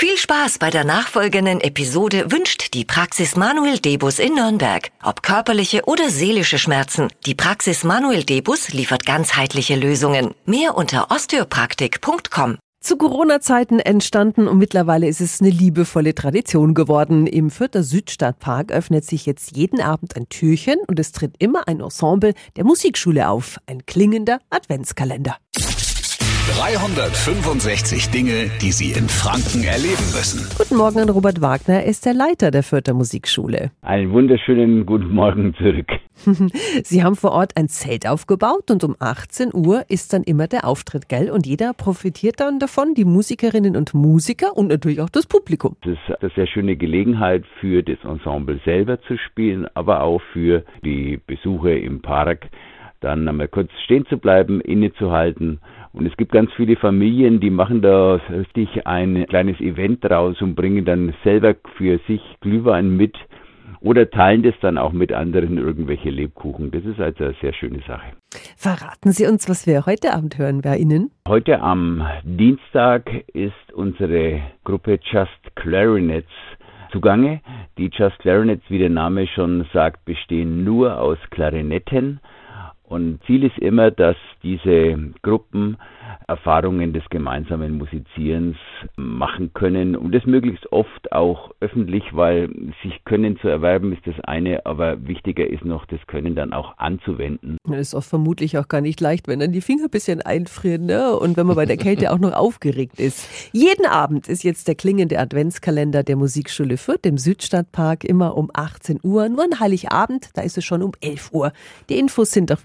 Viel Spaß bei der nachfolgenden Episode wünscht die Praxis Manuel Debus in Nürnberg. Ob körperliche oder seelische Schmerzen, die Praxis Manuel Debus liefert ganzheitliche Lösungen. Mehr unter osteopraktik.com. Zu Corona-Zeiten entstanden und mittlerweile ist es eine liebevolle Tradition geworden. Im Fürther Südstadtpark öffnet sich jetzt jeden Abend ein Türchen und es tritt immer ein Ensemble der Musikschule auf. Ein klingender Adventskalender. 365 Dinge, die Sie in Franken erleben müssen. Guten Morgen an Robert Wagner, er ist der Leiter der Fürther Musikschule. Einen wunderschönen guten Morgen zurück. Sie haben vor Ort ein Zelt aufgebaut und um 18 Uhr ist dann immer der Auftritt, gell? Und jeder profitiert dann davon, die Musikerinnen und Musiker und natürlich auch das Publikum. Das ist eine sehr schöne Gelegenheit für das Ensemble selber zu spielen, aber auch für die Besucher im Park, dann einmal kurz stehen zu bleiben, innezuhalten und es gibt ganz viele Familien, die machen da richtig ein kleines Event draus und bringen dann selber für sich Glühwein mit oder teilen das dann auch mit anderen irgendwelche Lebkuchen. Das ist also eine sehr schöne Sache. Verraten Sie uns, was wir heute Abend hören bei Ihnen? Heute am Dienstag ist unsere Gruppe Just Clarinets zugange. Die Just Clarinets, wie der Name schon sagt, bestehen nur aus Klarinetten. Und Ziel ist immer, dass diese Gruppen Erfahrungen des gemeinsamen Musizierens machen können und das möglichst oft auch öffentlich, weil sich Können zu erwerben ist das eine, aber wichtiger ist noch, das Können dann auch anzuwenden. Das ist auch vermutlich auch gar nicht leicht, wenn dann die Finger ein bisschen einfrieren ne? und wenn man bei der Kälte auch noch aufgeregt ist. Jeden Abend ist jetzt der klingende Adventskalender der Musikschule Fürth im Südstadtpark immer um 18 Uhr. Nur ein Heiligabend, da ist es schon um 11 Uhr. Die Infos sind auch